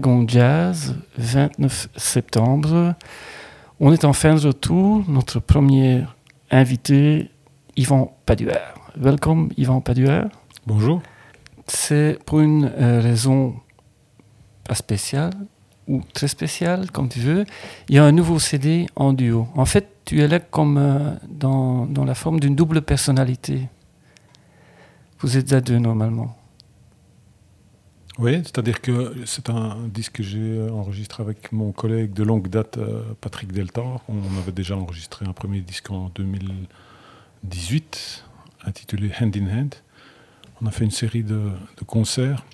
Wagon Jazz, 29 septembre. On est en fin de retour. Notre premier invité, Yvan Paduer. Welcome, Yvan Paduer. Bonjour. C'est pour une euh, raison pas spéciale ou très spéciale, comme tu veux. Il y a un nouveau CD en duo. En fait, tu es là comme euh, dans, dans la forme d'une double personnalité. Vous êtes à deux normalement. Oui, c'est-à-dire que c'est un disque que j'ai enregistré avec mon collègue de longue date, euh, Patrick Deltor. On avait déjà enregistré un premier disque en 2018, intitulé Hand in Hand. On a fait une série de, concerts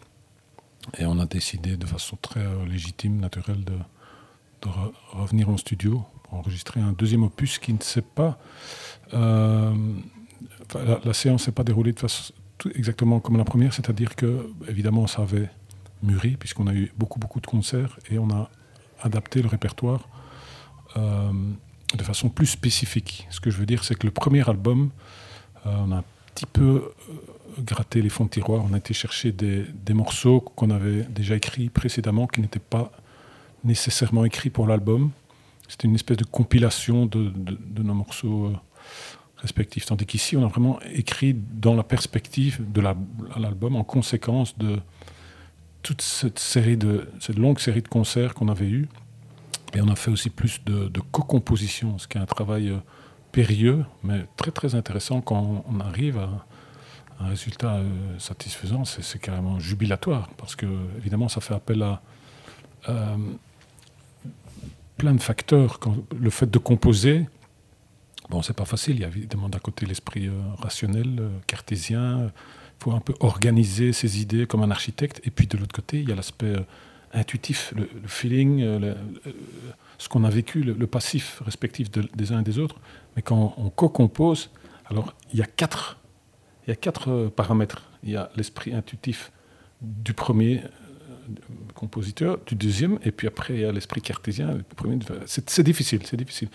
et on a décidé de façon très euh, légitime, naturelle, de, de re- revenir en studio pour enregistrer un deuxième opus qui ne s'est pas. euh, la, séance s'est pas déroulée de façon exactement comme la première, c'est-à-dire que, évidemment, ça avait mûri, puisqu'on a eu beaucoup, beaucoup de concerts, et on a adapté le répertoire euh, de façon plus spécifique. Ce que je veux dire, c'est que le premier album, euh, on a un petit peu euh, gratté les fonds de tiroir, on a été chercher des, des morceaux qu'on avait déjà écrits précédemment, qui n'étaient pas nécessairement écrits pour l'album. C'était une espèce de compilation de, de- nos morceaux respectifs. Tandis qu'ici, on a vraiment écrit dans la perspective de la- l'album, en conséquence de toute cette série de cette longue série de concerts qu'on avait eus. Et on a fait aussi plus de, co-composition, ce qui est un travail euh, périlleux, mais très très intéressant quand on arrive à un résultat euh, satisfaisant. C'est carrément jubilatoire, parce que évidemment, ça fait appel à euh, plein de facteurs. Quand, le fait de composer, Bon, c'est pas facile. Il y a évidemment d'un côté l'esprit rationnel, cartésien. Faut un peu organiser ses idées comme un architecte. Et puis de l'autre côté, il y a l'aspect euh, intuitif, le, feeling, euh, le- ce qu'on a vécu, le, passif respectif de- des uns et des autres. Mais quand on co-compose, alors il y a quatre, il y a quatre euh, paramètres. Il y a l'esprit intuitif du premier euh, compositeur, du deuxième, et puis après il y a l'esprit cartésien. C'est difficile, c'est difficile.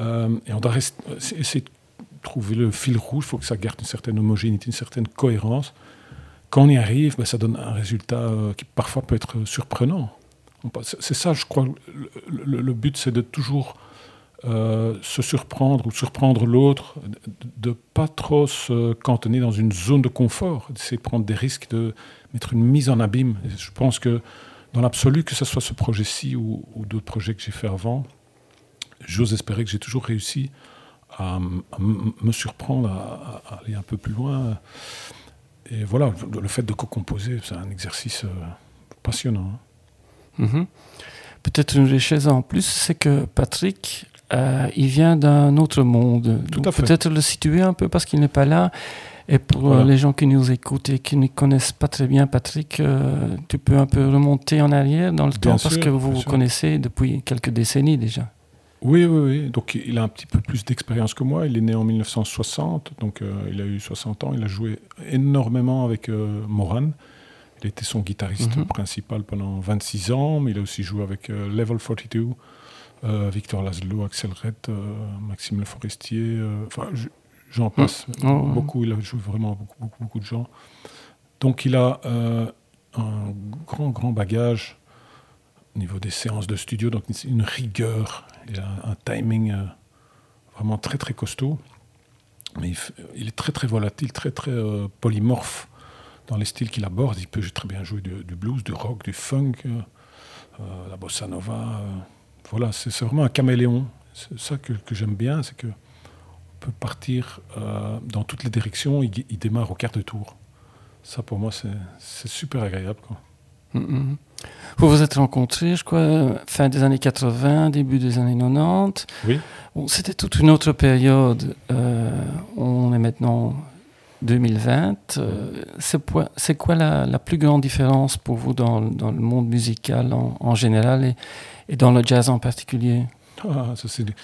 Euh, et on doit essayer de trouver le fil rouge, il faut que ça garde une certaine homogénéité, une certaine cohérence. Quand on y arrive, ben, ça donne un résultat euh, qui parfois peut être surprenant. C'est ça, je crois, le, but, c'est de toujours euh, se surprendre ou surprendre l'autre, de ne pas trop se cantonner dans une zone de confort, d'essayer de prendre des risques, de mettre une mise en abîme. Je pense que dans l'absolu, que ce soit ce projet-ci ou, ou d'autres projets que j'ai fait avant, j'ose espérer que j'ai toujours réussi à, me surprendre, à, à aller un peu plus loin. Et voilà, le, fait de co-composer, c'est un exercice euh, passionnant. hein. Mhm. Peut-être une richesse en plus, c'est que Patrick, euh, il vient d'un autre monde. Tout à fait. Peut-être le situer un peu parce qu'il n'est pas là. Et pour euh, Voilà. les gens qui nous écoutent et qui ne connaissent pas très bien Patrick, euh, tu peux un peu remonter en arrière dans le Bien temps parce que vous vous sûr. connaissez depuis quelques décennies déjà. Oui, oui, oui. Donc il a un petit peu plus d'expérience que moi. Il est né en 1960, donc euh, il a eu 60 ans. Il a joué énormément avec euh, Moran. Il était son guitariste Mhm. principal pendant 26 ans, mais il a aussi joué avec euh, Level 42, euh, Victor Laszlo, Axel Red, Maxime Le Forestier. Enfin, je- j'en passe. Oh. Beaucoup, il a joué vraiment beaucoup, beaucoup, beaucoup de gens. Donc il a un grand, grand bagage au niveau des séances de studio, donc une- rigueur, a un timing euh, vraiment très très costaud, mais il, est très très volatile, très très euh, polymorphe dans les styles qu'il aborde. Il peut très bien jouer du, blues, du rock, du funk, euh, la bossa nova. voilà, c'est vraiment un caméléon. C'est ça que, j'aime bien, c'est que on peut partir dans toutes les directions. Il, démarre au quart de tour. Ça pour moi c'est super agréable. Mhm. Vous vous êtes rencontrés, je crois, fin des années 80, début des années 90. Oui. Bon, C'était toute une autre période. Euh, on est maintenant 2020. Euh, c'est quoi la, plus grande différence pour vous dans, le monde musical en, général et, dans le jazz en particulier? Ah, Ça, c'est une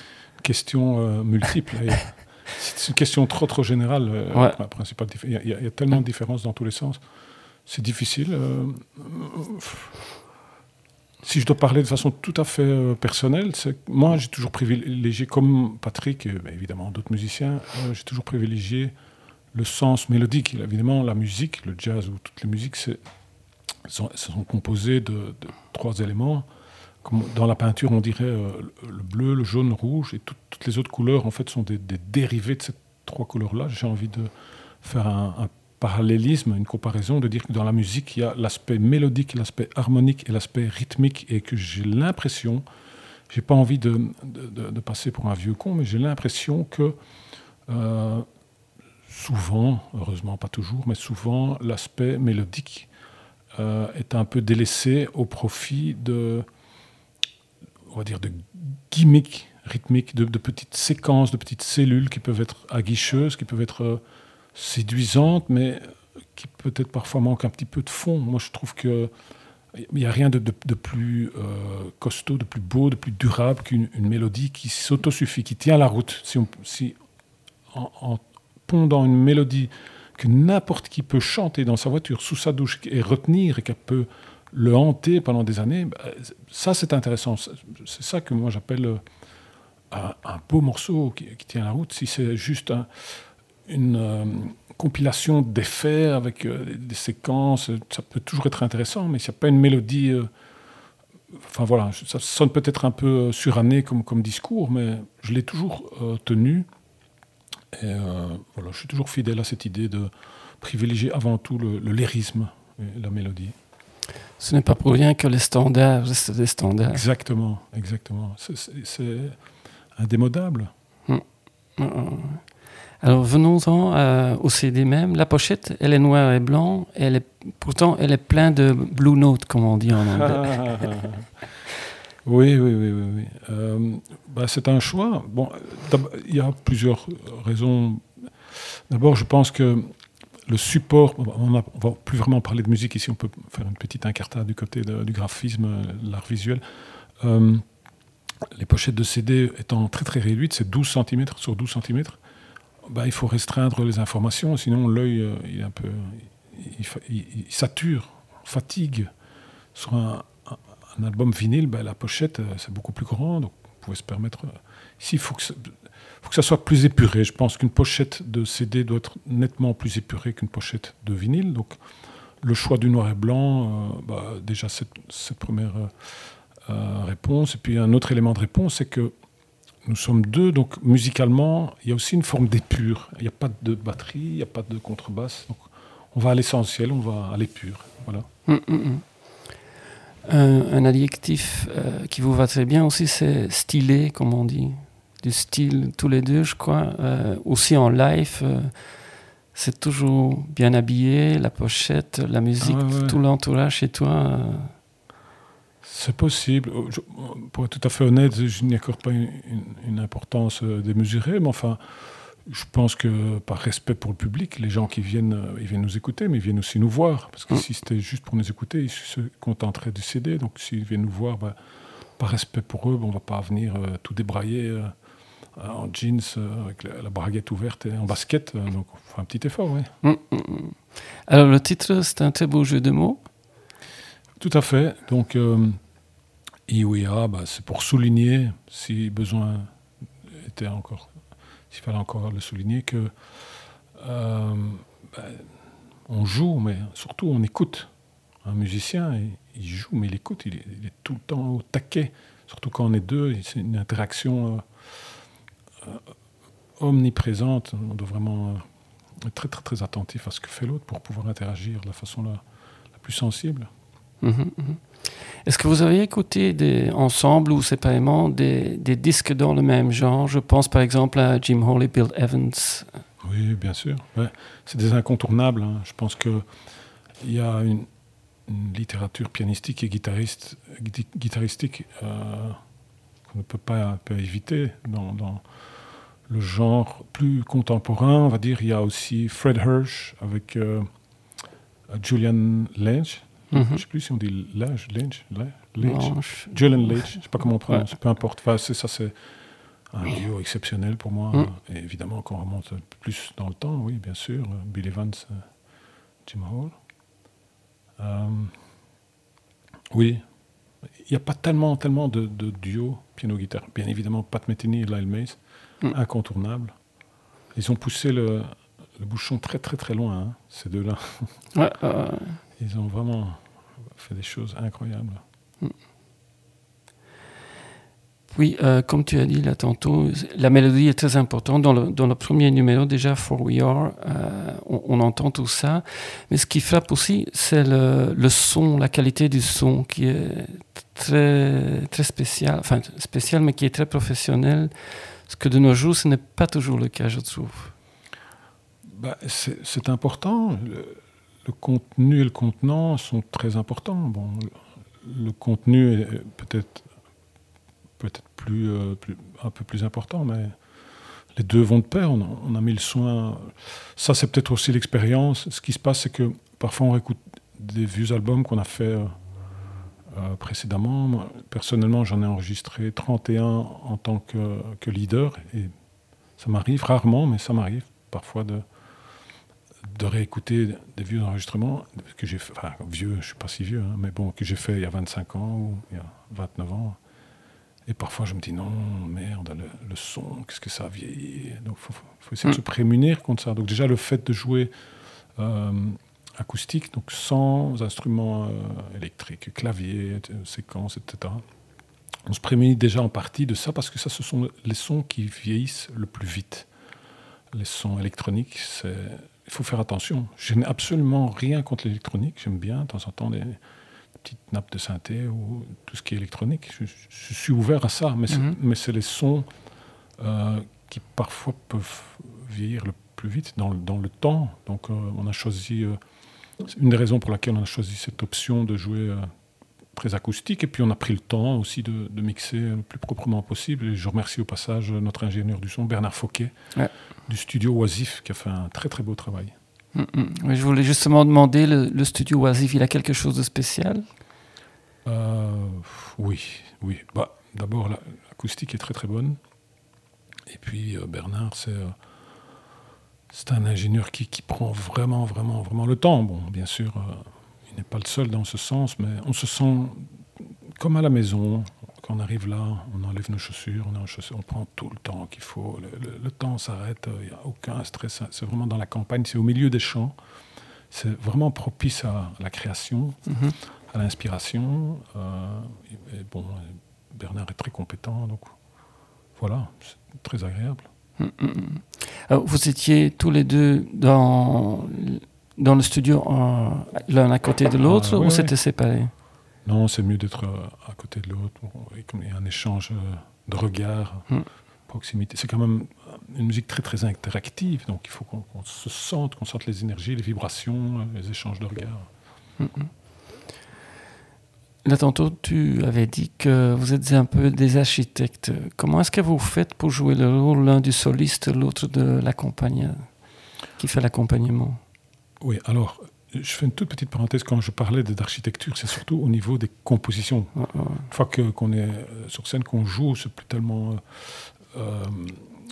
question euh, multiple. c'est une question trop, trop générale. Euh, il, y a, il, y a, tellement de différences dans tous les sens. C'est difficile. si je dois parler de façon tout à fait personnelle, moi, j'ai toujours privilégié, comme Patrick, et évidemment d'autres musiciens, j'ai toujours privilégié le sens mélodique. Évidemment, la musique, le jazz ou toutes les musiques, sont, composées de, trois éléments. Dans la peinture, on dirait euh, le bleu, le jaune, le rouge, et toutes les autres couleurs, en fait, sont des, dérivés de ces trois couleurs-là. J'ai envie de faire un, parallélisme, une comparaison, de dire que dans la musique, il y a l'aspect mélodique, l'aspect harmonique et l'aspect rythmique, et que j'ai l'impression, j'ai pas envie de, passer pour un vieux con, mais j'ai l'impression que euh, souvent, heureusement pas toujours, mais souvent l'aspect mélodique euh, est un peu délaissé au profit de, on va dire, de gimmicks rythmiques, de, petites séquences, de petites cellules qui peuvent être aguicheuses, qui peuvent être séduisantes, mais qui peut-être parfois manquent un petit peu de fond. Moi, je trouve que il n'y a rien de, plus euh, costaud, de plus beau, de plus durable qu'une mélodie qui s'autosuffit, qui tient la route. Si, on, si en dans une mélodie que n'importe qui peut chanter dans sa voiture, sous sa douche, et retenir, et qu'elle peut le hanter pendant des années, bah, ça c'est intéressant. C'est ça que moi j'appelle euh, un, beau morceau qui, tient la route. Si c'est juste une euh, compilation d'effets avec euh, des séquences, ça peut toujours être intéressant, mais s'il n'y a pas une mélodie... enfin voilà, ça sonne peut-être un peu suranné comme, comme discours, mais je l'ai toujours tenu et euh, voilà, je suis toujours fidèle à cette idée de privilégier avant tout le, lyrisme et la mélodie. Ce n'est pas pour rien que les standards restent des standards. Exactement, exactement. C'est indémodable. Hum, hum. Alors venons-en euh, au CD même. La pochette, elle est noire et blanc. Elle est, pourtant, elle est pleine de blue notes, comme on dit en anglais. Oui, oui, oui, oui. Euh, bah, c'est un choix. Bon, il y a plusieurs raisons. D'abord, je pense que le support, on ne va plus vraiment parler de musique ici, on peut faire une petite incartade du côté du graphisme, l'art visuel. Euh, les pochettes de CD étant très très réduites, c'est 12 cm sur 12 cm, bah, il faut restreindre les informations, sinon l'œil euh, il un peu, il, sature, fatigue. Sur un, album vinyle, ben, la pochette, euh, c'est beaucoup plus grand, donc vous pouvez se permettre. Euh, ici, il faut que, faut que ça soit plus épuré. Je pense qu'une pochette de CD doit être nettement plus épurée qu'une pochette de vinyle. Donc, le choix du noir et blanc, euh, bah, déjà cette première réponse. Et puis, un autre élément de réponse, c'est que nous sommes deux, donc musicalement, il y a aussi une forme d'épure. Il n'y a pas de batterie, il n'y a pas de contrebasse. Donc, on va à l'essentiel, on va à l'épure. Voilà. Hum, hum, hum. Un, adjectif euh, qui vous va très bien aussi, c'est stylé, comme on dit. Du style, tous les deux, je crois. Euh, aussi en live, euh, c'est toujours bien habillé, la pochette, la musique, ah tout l'entourage chez toi. C'est possible. pour être tout à fait honnête, je n'y accorde pas une importance démesurée, mais enfin, je pense que par respect pour le public, les gens qui viennent, euh, ils viennent nous écouter, mais ils viennent aussi nous voir. Parce que mm. si c'était juste pour nous écouter, ils se contenteraient du CD. Donc s'ils viennent nous voir, bah, par respect pour eux, on ne va pas venir euh, tout débrailler euh, en jeans, avec la, braguette ouverte et en basket. donc on fera un petit effort, oui. Mm, mm, Alors le titre, c'est un très beau jeu de mots. Tout à fait. Donc IOIA, bah, c'est pour souligner, si besoin était encore s'il fallait encore le souligner, que euh, ben, on joue, mais surtout on écoute. Un musicien, il, joue, mais il écoute, il est, tout le temps au taquet. Surtout quand on est deux, c'est une interaction euh, euh, omniprésente. On doit vraiment être très, très, très attentif à ce que fait l'autre pour pouvoir interagir de la façon la, plus sensible. Mhm, mhm. Est-ce que vous avez écouté des, ensemble ou séparément des, disques dans le même genre? Je pense par exemple à Jim Hall et Bill Evans. Oui, bien sûr. C'est des incontournables. Hein. Je pense qu'il y a une, littérature pianistique et guitaristique euh, qu'on ne peut pas, éviter dans, le genre plus contemporain, on va dire, il y a aussi Fred Hirsch avec euh, Julian Mhm. Je ne sais plus si on dit Lange. Non, je- Julian Lange, je ne sais pas comment on prononce, peu importe. Enfin, c'est- ça, c'est un duo exceptionnel pour moi. Mm. Et évidemment, quand on remonte plus dans le temps, oui, bien sûr, Bill Evans, euh, Jim Hall. Euh, oui, il n'y a pas tellement, tellement de, de duos piano-guitare. Bien évidemment, Pat Metheny et Lyle Mays, Mm. incontournables. Ils ont poussé le, le bouchon très, très, très loin, hein, ces deux-là. Ouais, euh, Ils ont vraiment fait des choses incroyables. Oui, euh, comme tu as dit là tantôt, la mélodie est très importante. Dans le, dans le premier numéro, déjà, For We Are, euh, on, on entend tout ça. Mais ce qui frappe aussi, c'est le, le son, la qualité du son qui est très, très spécial, enfin spécial, mais qui est très professionnel. Ce que de nos jours, ce n'est pas toujours le cas, je trouve. Bah, c'est important. Le, le contenu et le contenant sont très importants. Bon, le, contenu est peut-être peut-être plus, euh, un peu plus important, mais les deux vont de pair. On a, mis le soin. Ça, c'est peut-être aussi l'expérience. Ce qui se passe, c'est que parfois on écoute des vieux albums qu'on a fait euh, euh, précédemment. Personnellement, j'en ai enregistré 31 en tant que, que leader et ça m'arrive rarement, mais ça m'arrive parfois de, de réécouter des vieux enregistrements que j'ai fait, enfin vieux, je suis pas si vieux, hein, mais bon, que j'ai fait il y a 25 ans ou il y a 29 ans. Et parfois je me dis non, merde, le, le son, qu'est-ce que ça a vieilli? Donc il faut, faut essayer de Mm. se prémunir contre ça. Donc déjà le fait de jouer euh, acoustique, donc sans instruments euh, électriques, clavier, séquences, etc. On se prémunit déjà en partie de ça parce que ça, ce sont les sons qui vieillissent le plus vite. Les sons électroniques, c'est il faut faire attention. Je n'ai absolument rien contre l'électronique. J'aime bien de temps en temps les petites nappes de synthé ou tout ce qui est électronique. Je, je suis ouvert à ça, mais c'est Mhm. c'est les sons euh, qui parfois peuvent vieillir le plus vite dans, le- dans le temps. Donc euh, on a choisi, euh, c'est une des raisons pour laquelle on a choisi cette option de jouer très acoustique. Et puis on a pris le temps aussi de, de mixer le plus proprement possible. Et je remercie au passage notre ingénieur du son, Bernard Fauquet, Ouais. du studio Oisif, qui a fait un très très beau travail. Mm, mm. Oui, je voulais justement demander, le, le studio Oisif, il a quelque chose de spécial? Euh, oui, oui. Bah, D'abord, la- l'acoustique est très très bonne. Et puis euh, Bernard, c'est euh, c'est un ingénieur qui, qui prend vraiment, vraiment, vraiment le temps. Bon, bien sûr, il n'est pas le seul dans ce sens, mais on se sent comme à la maison. Quand on arrive là, on enlève nos chaussures, on, chaussures, prend tout le temps qu'il faut. Le, le- le temps s'arrête, euh, il n'y a aucun stress. C'est vraiment dans la campagne, c'est au milieu des champs. C'est vraiment propice à la création Mhm. à l'inspiration. euh, et, et bon, Bernard est très compétent, donc voilà, c'est très agréable. Mm, mm, mm. Alors, vous étiez tous les deux dans, dans le studio l'un à côté de l'autre Ah, ou c'était séparé? Non, c'est mieux d'être euh, à côté de l'autre, il y a un échange euh, de regards, Mm. proximité. C'est quand même une musique très très interactive, donc il faut qu'on se sente, qu'on sente les énergies, les vibrations, euh, les échanges de regards. Mm, mm. Là, tantôt, tu avais dit que vous êtes un peu des architectes. Comment est-ce que vous faites pour jouer le rôle l'un du soliste, l'autre de l'accompagnant, qui fait l'accompagnement? Oui, alors, je fais une toute petite parenthèse. Quand je parlais d'architecture, c'est surtout au niveau des compositions. Ouais. Une fois qu'on est euh, sur scène, qu'on joue, c'est plus tellement euh, euh,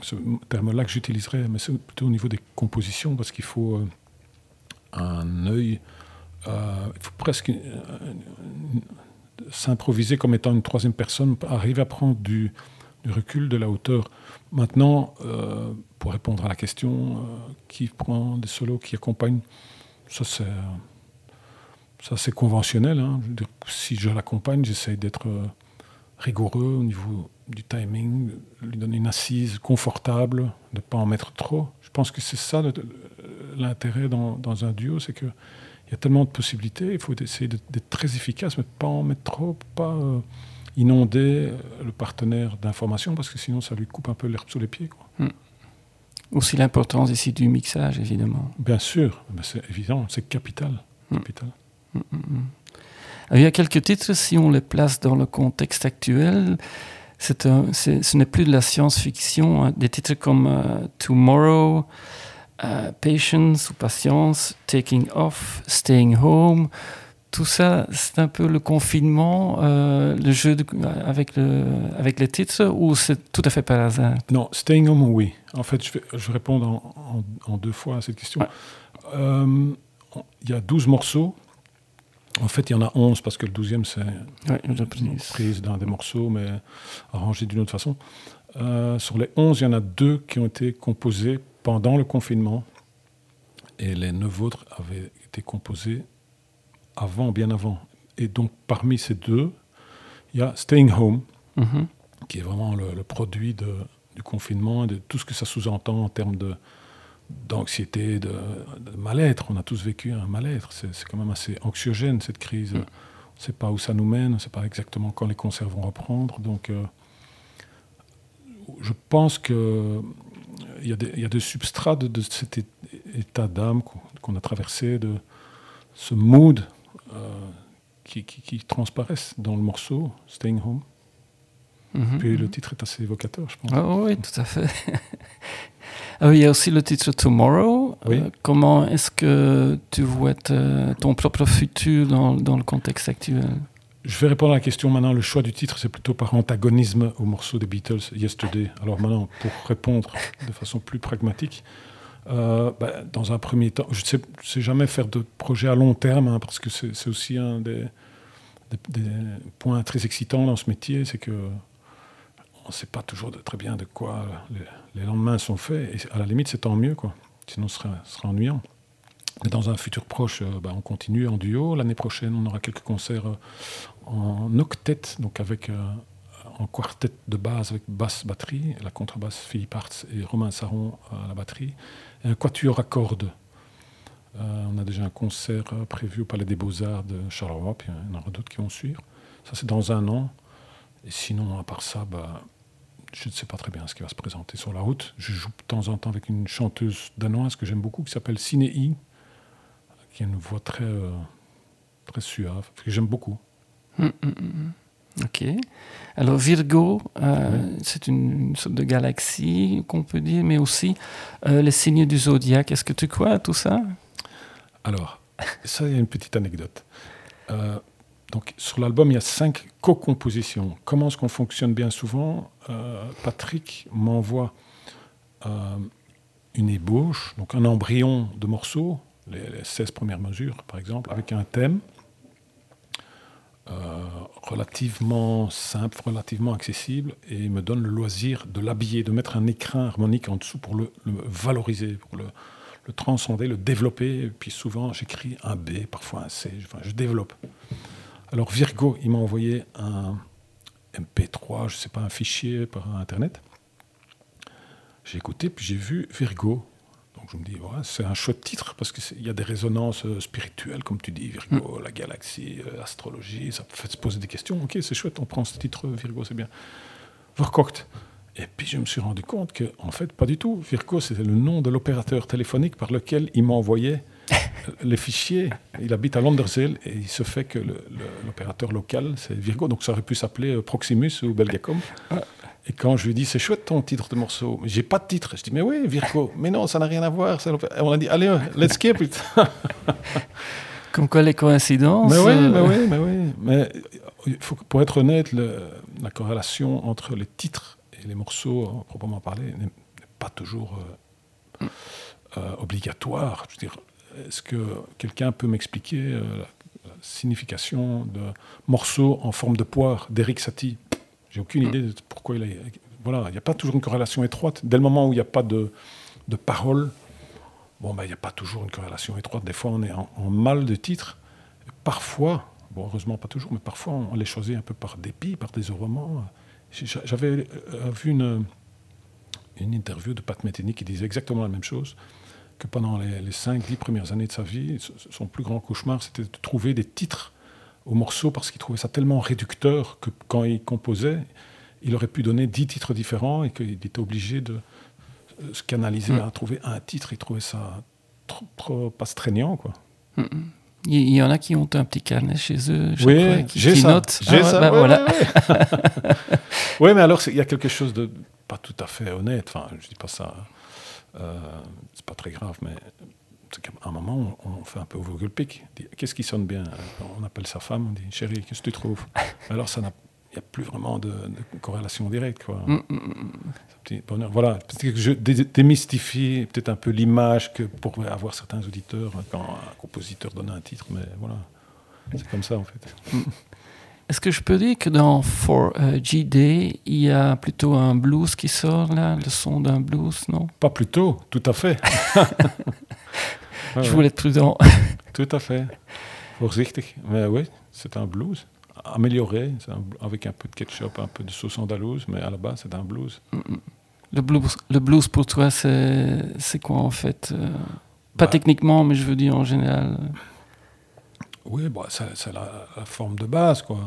ce terme-là que j'utiliserais, mais c'est plutôt au niveau des compositions, parce qu'il faut euh, un œil, euh, il faut presque euh, s'improviser comme étant une troisième personne, arriver à prendre du, du recul, de la hauteur. Maintenant, euh, pour répondre à la question, euh, qui prend des solos, qui accompagne, ça c'est... conventionnel. hein. Si je l'accompagne, j'essaye d'être euh, rigoureux au niveau du timing, de lui donner une assise confortable, de ne pas en mettre trop. Je pense que c'est ça l'intérêt dans, un duo, c'est qu'il y a tellement de possibilités. Il faut essayer d'être très efficace, mais pas en mettre trop, pas inonder euh, le partenaire d'informations, parce que sinon ça lui coupe un peu l'herbe sous les pieds. quoi. Aussi l'importance ici du mixage, évidemment. Bien sûr, mais c'est évident, c'est capital. Mm. capital. Alors, il y a quelques titres, si on les place dans le contexte actuel, un- ce n'est plus de la science-fiction. hein. Des titres comme euh, Tomorrow, euh, Patience ou Patience, Taking Off, Staying Home, tout ça, c'est un peu le confinement, euh, le jeu de- avec, le, avec les titres, ou c'est tout à fait par hasard? Non, Staying Home, oui. En fait, je vais, je vais répondre en, en- en deux fois à cette question. Ouais. Euh, Il y a 12 morceaux. En fait, il y en a 11 parce que le 12e, c'est Ouais, une reprise d'un des morceaux, mais arrangé d'une autre façon. Euh, sur les 11, il y en a deux qui ont été composés pendant le confinement. Et les neuf autres avaient été composés avant, bien avant. Et donc, parmi ces deux, il y a Staying Home, Mhm. qui est vraiment le, le produit de- du confinement et de tout ce que ça sous-entend en termes de d'anxiété, de, de mal-être. On a tous vécu un mal-être. C'est quand même assez anxiogène, cette crise. Mm. On ne sait pas où ça nous mène, on ne sait pas exactement quand les concerts vont reprendre. Donc, euh, je pense que il y, a des- il y a des substrats de, de cet état d'âme qu'on a traversé, de ce mood qui, qui- qui transparaissent dans le morceau Staying Home. Mhm. Puis le titre est assez évocateur, je pense. Ah oui, tout à fait. Ah oui, il y a aussi le titre Tomorrow. Oui. Euh, comment est-ce que tu vois ton propre futur dans, dans le contexte actuel? Je vais répondre à la question maintenant. Le choix du titre, c'est plutôt par antagonisme au morceau des Beatles, Yesterday. Alors maintenant, pour répondre de façon plus pragmatique, euh, bah, dans un premier temps, je ne sais, jamais faire de projet à long terme, hein, parce que c'est aussi un des, points très excitants dans ce métier, c'est que on ne sait pas toujours très bien de quoi les, lendemains sont faits. Et à la limite, c'est tant mieux, quoi. Sinon, ce serait, ce serait ennuyant. Dans un futur proche, euh, bah, on continue en duo. L'année prochaine, on aura quelques concerts euh, en octet, donc avec en quartet de base avec basse batterie, la contrebasse Philippe Hartz et Romain Saron à la batterie, un quatuor à cordes. Euh, on a déjà un concert euh, prévu au Palais des Beaux-Arts de Charleroi, puis il y en aura d'autres qui vont suivre. Ça, c'est dans un an. Et sinon, à part ça, bah, je ne sais pas très bien ce qui va se présenter sur la route. Je joue de temps en temps avec une chanteuse danoise que j'aime beaucoup, qui s'appelle Cinéi, qui a une voix très, euh, très suave, que j'aime beaucoup. Hum, hum, hum. Ok. Alors Virgo, euh, c'est une, une sorte de galaxie qu'on peut dire, mais aussi euh, les signes du zodiaque. Est-ce que tu crois à tout ça? Alors, ça, il y a une petite anecdote. Euh, donc, sur l'album, il y a cinq co-compositions. Comment est-ce qu'on fonctionne bien souvent? Patrick m'envoie une ébauche, donc un embryon de morceaux, les, les 16 premières mesures, par exemple, avec un thème relativement simple, relativement accessible, et me donne le loisir de l'habiller, de mettre un écrin harmonique en dessous pour le, valoriser, pour le, transcender, le développer. Puis souvent, j'écris un B, parfois un C. Je développe. Alors Virgo, il m'a envoyé un MP3, je sais pas, un fichier par Internet. J'ai écouté, puis j'ai vu Virgo. Je me dis, ouais, c'est un chouette titre, parce qu'il y a des résonances euh, spirituelles, comme tu dis, Virgo, la galaxie, euh, l'astrologie, ça fait se poser des questions. Ok, c'est chouette, on prend ce titre, Virgo, c'est bien. Verkocht. Et puis je me suis rendu compte que, en fait, pas du tout. Virgo, c'était le nom de l'opérateur téléphonique par lequel il m'envoyait les fichiers. Il habite à Londerzeel et il se fait que l'opérateur local, c'est Virgo. Donc ça aurait pu s'appeler euh, Proximus ou Belgacom. Et quand je lui dit, c'est chouette ton titre de morceau, mais j'ai pas de titre. Je dis, mais oui, Virgo. Mais non, ça n'a rien à voir. l'opé- On a dit, allez, euh, let's skip it. Comme quoi les coïncidences Mais oui, euh, mais oui, mais oui. Mais euh, faut, pour être honnête, le- la corrélation entre les titres et les morceaux, proprement parlé, n'est n'est pas toujours euh, euh, obligatoire. Je veux dire, est-ce que quelqu'un peut m'expliquer euh, la, la signification de morceau en forme de poire d'Eric Satie? J'ai aucune idée de pourquoi il a. Voilà, il n'y a pas toujours une corrélation étroite. Dès le moment où il n'y a pas de, de parole, bon, ben, il n'y a pas toujours une corrélation étroite. Des fois, on est en, en mal de titre. Parfois, bon, heureusement pas toujours, mais parfois, on les choisit un peu par dépit, par désœuvrement. J'ai- J'avais euh, vu une, une interview de Pat Metheny qui disait exactement la même chose, que pendant les, les 5-10 premières années de sa vie, son plus grand cauchemar, c'était de trouver des titres aux morceaux parce qu'il trouvait ça tellement réducteur que quand il composait, il aurait pu donner 10 titres différents et qu'il était obligé de se canaliser Mm. à trouver un titre. Il trouvait ça trop, trop astreignant, quoi. Mm, mm. Il y, en a qui ont un petit carnet chez eux, Oui, fois, qui, j'ai qui ça. notent. J'ai Ah ça. bah ouais, voilà. ouais, ouais. Ouais, mais alors il y a quelque chose de pas tout à fait honnête. Enfin, je dis pas ça. euh, c'est pas très grave, mais qu'à un moment, on, fait un peu dit, Qu'est-ce qui sonne bien? On appelle sa femme, on dit Chérie, qu'est-ce que tu trouves? Alors, ça n'a il n'y a plus vraiment de, de corrélation directe. Quoi. Mm, mm, mm. Petit bonheur. Voilà, que je dé- démystifie peut-être un peu l'image que pourraient avoir certains auditeurs quand un compositeur donne un titre, mais voilà, c'est comme ça en fait. Est-ce que je peux dire que dans For euh, GD, il y a plutôt un blues qui sort là, le son d'un blues, non? Pas plus tôt, tout à fait. Ouais, Je voulais être prudent. Tout à fait. Voorzichtig. Mais oui, c'est un blues. Amélioré, un- avec un peu de ketchup, un peu de sauce andalouse, mais à la base, c'est un blues. Le blues, le blues pour toi, c'est quoi en fait euh, Pas Bah, techniquement, mais je veux dire en général. Oui, bah, c'est la, la forme de base, quoi.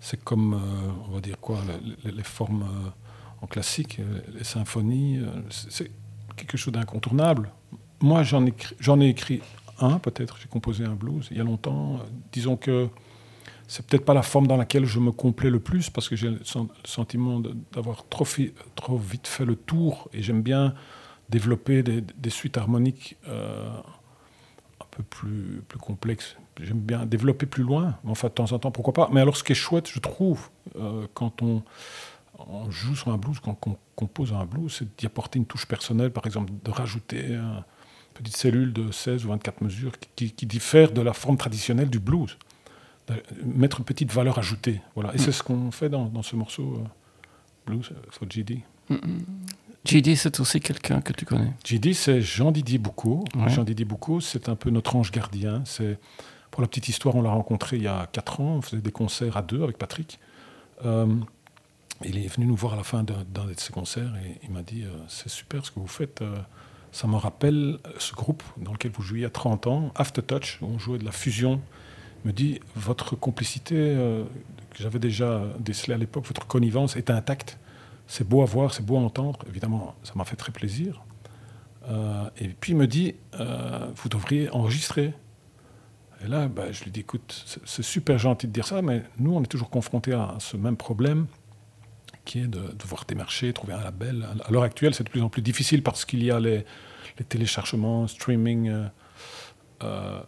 C'est comme, euh, on va dire quoi, le- le- les, formes euh, en classique, les symphonies, c'est quelque chose d'incontournable. Moi, j'en ai, ai écrit un, peut-être, j'ai composé un blues il y a longtemps. Disons que c'est peut-être pas la forme dans laquelle je me complais le plus, parce que j'ai le, sen- le sentiment d'avoir trop, trop vite fait le tour, et j'aime bien développer des, suites harmoniques euh, un peu plus, complexes. J'aime bien développer plus loin, enfin de temps en temps, pourquoi pas. Mais alors ce qui est chouette, je trouve, euh, quand on, on joue sur un blues, quand on compose un blues, c'est d'y apporter une touche personnelle, par exemple, de rajouter petite cellule de 16 ou 24 mesures qui, qui, diffère de la forme traditionnelle du blues. Mettre une petite valeur ajoutée. Voilà. Et c'est ce qu'on fait dans, dans ce morceau euh, blues, euh, for GD. GD, c'est aussi quelqu'un que tu connais. GD, c'est Jean-Didier Boucault. Ouais. Jean-Didier Boucault, c'est un peu notre ange gardien. C'est, pour la petite histoire, on l'a rencontré il y a 4 ans. On faisait des concerts à deux avec Patrick. Euh, il est venu nous voir à la fin d'un, d'un de ses concerts et il m'a dit euh, C'est super ce que vous faites. Ça me rappelle ce groupe dans lequel vous jouiez il y a 30 ans, Aftertouch, où on jouait de la fusion. Me dit Votre complicité, euh, que j'avais déjà décelée à l'époque, votre connivence est intacte. C'est beau à voir, c'est beau à entendre. Évidemment, ça m'a fait très plaisir. Euh, et puis il me dit, euh, vous devriez enregistrer. Et là, bah, je lui dis, écoute, c'est super gentil de dire ça, mais nous, on est toujours confrontés à ce même problème est de devoir démarcher, trouver un label. À l'heure actuelle, c'est de plus en plus difficile parce qu'il y a les, téléchargements, streaming, euh, euh,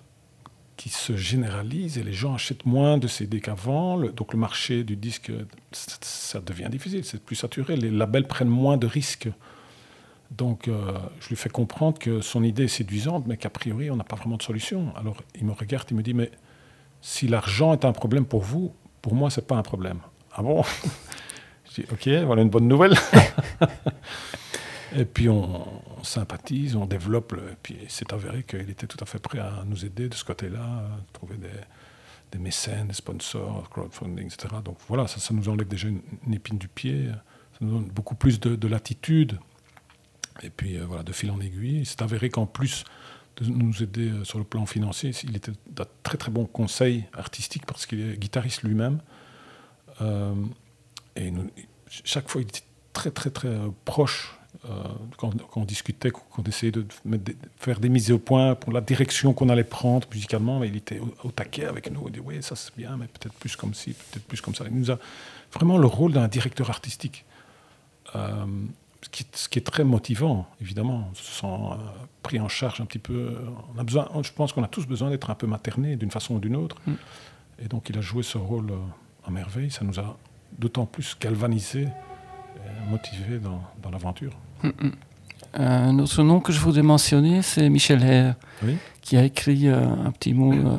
qui se généralisent et les gens achètent moins de CD qu'avant. Donc le marché du disque, ça, devient difficile, c'est plus saturé. Les labels prennent moins de risques. Donc euh, je lui fais comprendre que son idée est séduisante, mais qu'a priori, on n'a pas vraiment de solution. Alors il me regarde, il me dit, mais si l'argent est un problème pour vous, pour moi, c'est pas un problème. Ah bon? Je dis, ok, voilà une bonne nouvelle. Et puis on, on sympathise, on développe. le- et puis c'est avéré qu'il était tout à fait prêt à nous aider de ce côté-là, à trouver des, des mécènes, des sponsors, crowdfunding, etc. Donc voilà, ça, ça nous enlève déjà une, une épine du pied. Ça nous donne beaucoup plus de, de latitude. Et puis euh, voilà, de fil en aiguille. C'est avéré qu'en plus de nous aider euh, sur le plan financier, il était d'un très très bon conseil artistique parce qu'il est guitariste lui-même. Euh, et nous- chaque fois, il était très très très euh, proche euh, quand, quand on discutait, quand on essayait de faire des mises au point pour la direction qu'on allait prendre musicalement. Mais il était au, au taquet avec nous. Il dit oui, ça c'est bien, mais peut-être plus comme ci, peut-être plus comme ça. Il nous a vraiment le rôle d'un directeur artistique. Euh, ce, qui, ce qui est très motivant, évidemment. On se sent euh, pris en charge un petit peu. On a besoin, je pense qu'on a tous besoin d'être un peu maternés d'une façon ou d'une autre. Mm. Et donc il a joué ce rôle à merveille. Ça nous a d'autant plus galvanisés, et motivés dans, dans l'aventure. Un autre nom que je voudrais mentionner, c'est Michel Herr, Oui. qui a écrit euh, un petit mot, euh,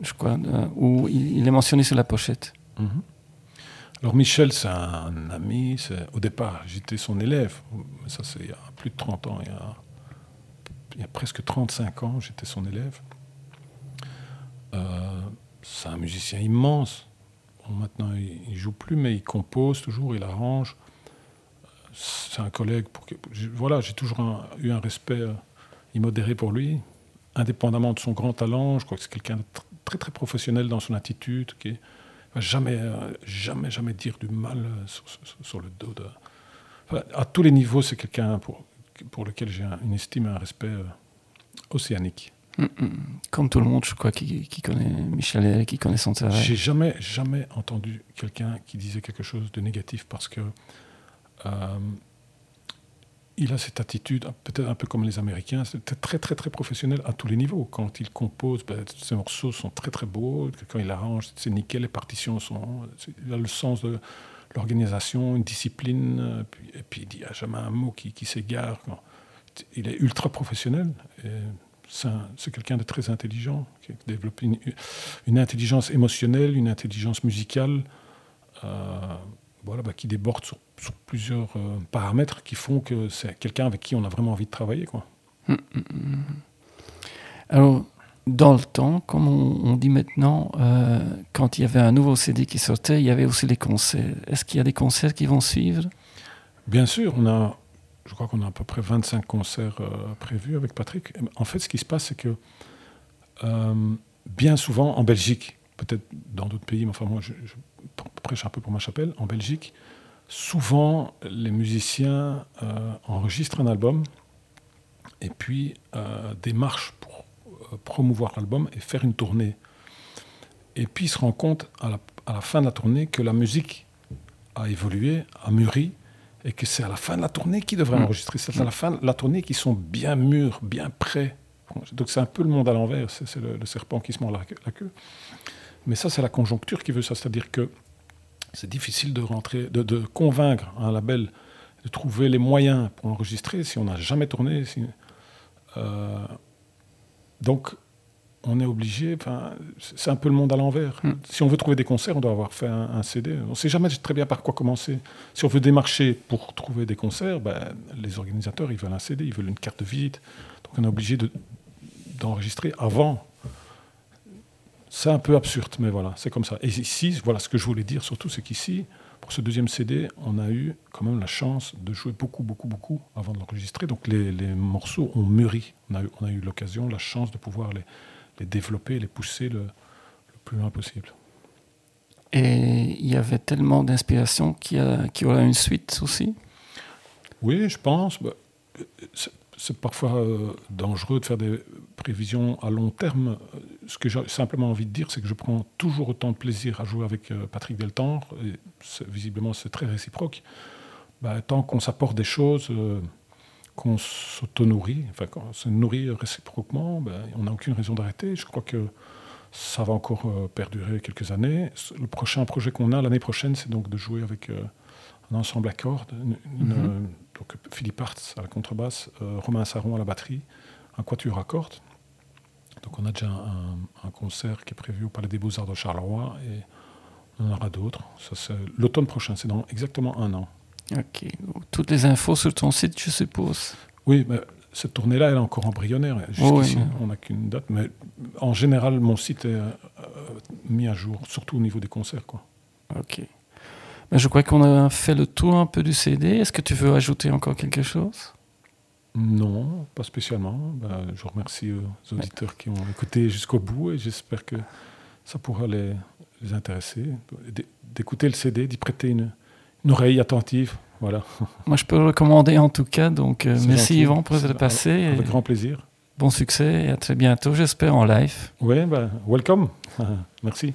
je crois, euh, où il, est mentionné sur la pochette. Mhm. Alors Michel, c'est un ami. Au départ, j'étais son élève. Ça, c'est il y a plus de 30 ans. Il y a, il y a presque 35 ans, j'étais son élève. Euh, c'est un musicien immense. Maintenant, il, il joue plus, mais il compose toujours, il arrange. C'est un collègue. Pour voilà, j'ai toujours eu un respect euh, immodéré pour lui, indépendamment de son grand talent. Je crois que c'est quelqu'un de tr- très très professionnel dans son attitude, qui est- va jamais, euh, jamais, jamais dire du mal euh, sur, le dos de. À tous les niveaux, c'est quelqu'un pour, lequel j'ai un- une estime et un respect océanique. Mm, mm. Comme tout le monde, je crois, qui, qui connaît Michel et qui connaît son travail. J'ai jamais, jamais entendu quelqu'un qui disait quelque chose de négatif parce que euh, il a cette attitude, peut-être un peu comme les Américains, c'est très très très professionnel à tous les niveaux. Quand il compose, ben, ses morceaux sont très très beaux. Quand il arrange, c'est nickel. Les partitions sont, il a le sens de l'organisation, une discipline. et puis il dit a jamais un mot qui s'égare. Il est ultra professionnel. C'est quelqu'un de très intelligent, qui a développé une, une intelligence émotionnelle, une intelligence musicale. Euh, voilà, bah, qui déborde sur, plusieurs euh, paramètres qui font que c'est quelqu'un avec qui on a vraiment envie de travailler. Quoi. Hum, hum, hum. Alors, dans le temps, comme on, dit maintenant, euh, quand il y avait un nouveau CD qui sortait, il y avait aussi les concerts. Est-ce qu'il y a des concerts qui vont suivre? Bien sûr, on a, je crois qu'on a à peu près 25 concerts euh, prévus avec Patrick. En fait, ce qui se passe, c'est que bien souvent en Belgique, peut-être dans d'autres pays, mais enfin moi je, prêche un peu pour ma chapelle, en Belgique, souvent les musiciens euh, enregistrent un album et puis euh, démarchent pour euh, promouvoir l'album et faire une tournée. Et puis ils se rendent compte à la, fin de la tournée que la musique a évolué, a mûri, et que c'est à la fin de la tournée qu'ils devraient mmh. enregistrer. C'est à la fin de la tournée qu'ils sont bien mûrs, bien prêts. Donc c'est un peu le monde à l'envers, c'est le, serpent qui se mord la queue. Mais ça, c'est la conjoncture qui veut ça. C'est-à-dire que c'est difficile de, rentrer, de, convaincre un label de trouver les moyens pour enregistrer si on n'a jamais tourné. Euh, donc, on est obligé, c'est un peu le monde à l'envers. Hmm. Si on veut trouver des concerts, on doit avoir fait un, CD. On ne sait jamais très bien par quoi commencer. Si on veut démarcher pour trouver des concerts, ben, les organisateurs, ils veulent un CD, ils veulent une carte de visite. Donc on est obligé d'enregistrer avant c'est un peu absurde, mais voilà, c'est comme ça. Et ici, voilà, ce que je voulais dire surtout, c'est qu'ici, pour ce deuxième CD, on a eu quand même la chance de jouer beaucoup, beaucoup, beaucoup avant de l'enregistrer. Donc les, morceaux ont mûri. On a eu, on a eu l'occasion, la chance de pouvoir les, les développer, les pousser le, plus loin possible. Et il y avait tellement d'inspiration qu'il y, aura une suite aussi? Oui, je pense. Bah, c'est parfois euh, dangereux de faire des prévisions à long terme. Ce que j'ai simplement envie de dire, c'est que je prends toujours autant de plaisir à jouer avec euh, Patrick Deltendre, et visiblement c'est très réciproque, bah, tant qu'on s'apporte des choses, euh, qu'on s'auto-nourrit, enfin qu'on se nourrit réciproquement, bah, on n'a aucune raison d'arrêter. Je crois que ça va encore perdurer quelques années. Le prochain projet qu'on a l'année prochaine, c'est donc de jouer avec un ensemble à cordes, une, mhm donc Philippe Artz à la contrebasse, euh, Romain Saron à la batterie, un quatuor à cordes. Donc on a déjà un, concert qui est prévu au Palais des Beaux-Arts de Charleroi et on en aura d'autres. Ça c'est l'automne prochain, c'est dans exactement un an. Ok. Toutes les infos sur ton site, je suppose. Oui, mais cette tournée-là, elle est encore embryonnaire. Jusqu'ici, on n'a qu'une date. Mais en général, mon site est euh, mis à jour, surtout au niveau des concerts. Quoi. Ok. Je crois qu'on a fait le tour un peu du CD. Est-ce que tu veux ajouter encore quelque chose? Non, pas spécialement. Ben, je remercie aux auditeurs qui ont écouté jusqu'au bout et j'espère que ça pourra les, intéresser. D'écouter le CD, d'y prêter une, oreille attentive. Voilà. Moi, je peux le recommander en tout cas. Donc, euh, merci Yvan pour être passé. Avec grand plaisir. Bon succès et à très bientôt, j'espère, en live. Oui, ben, welcome. merci.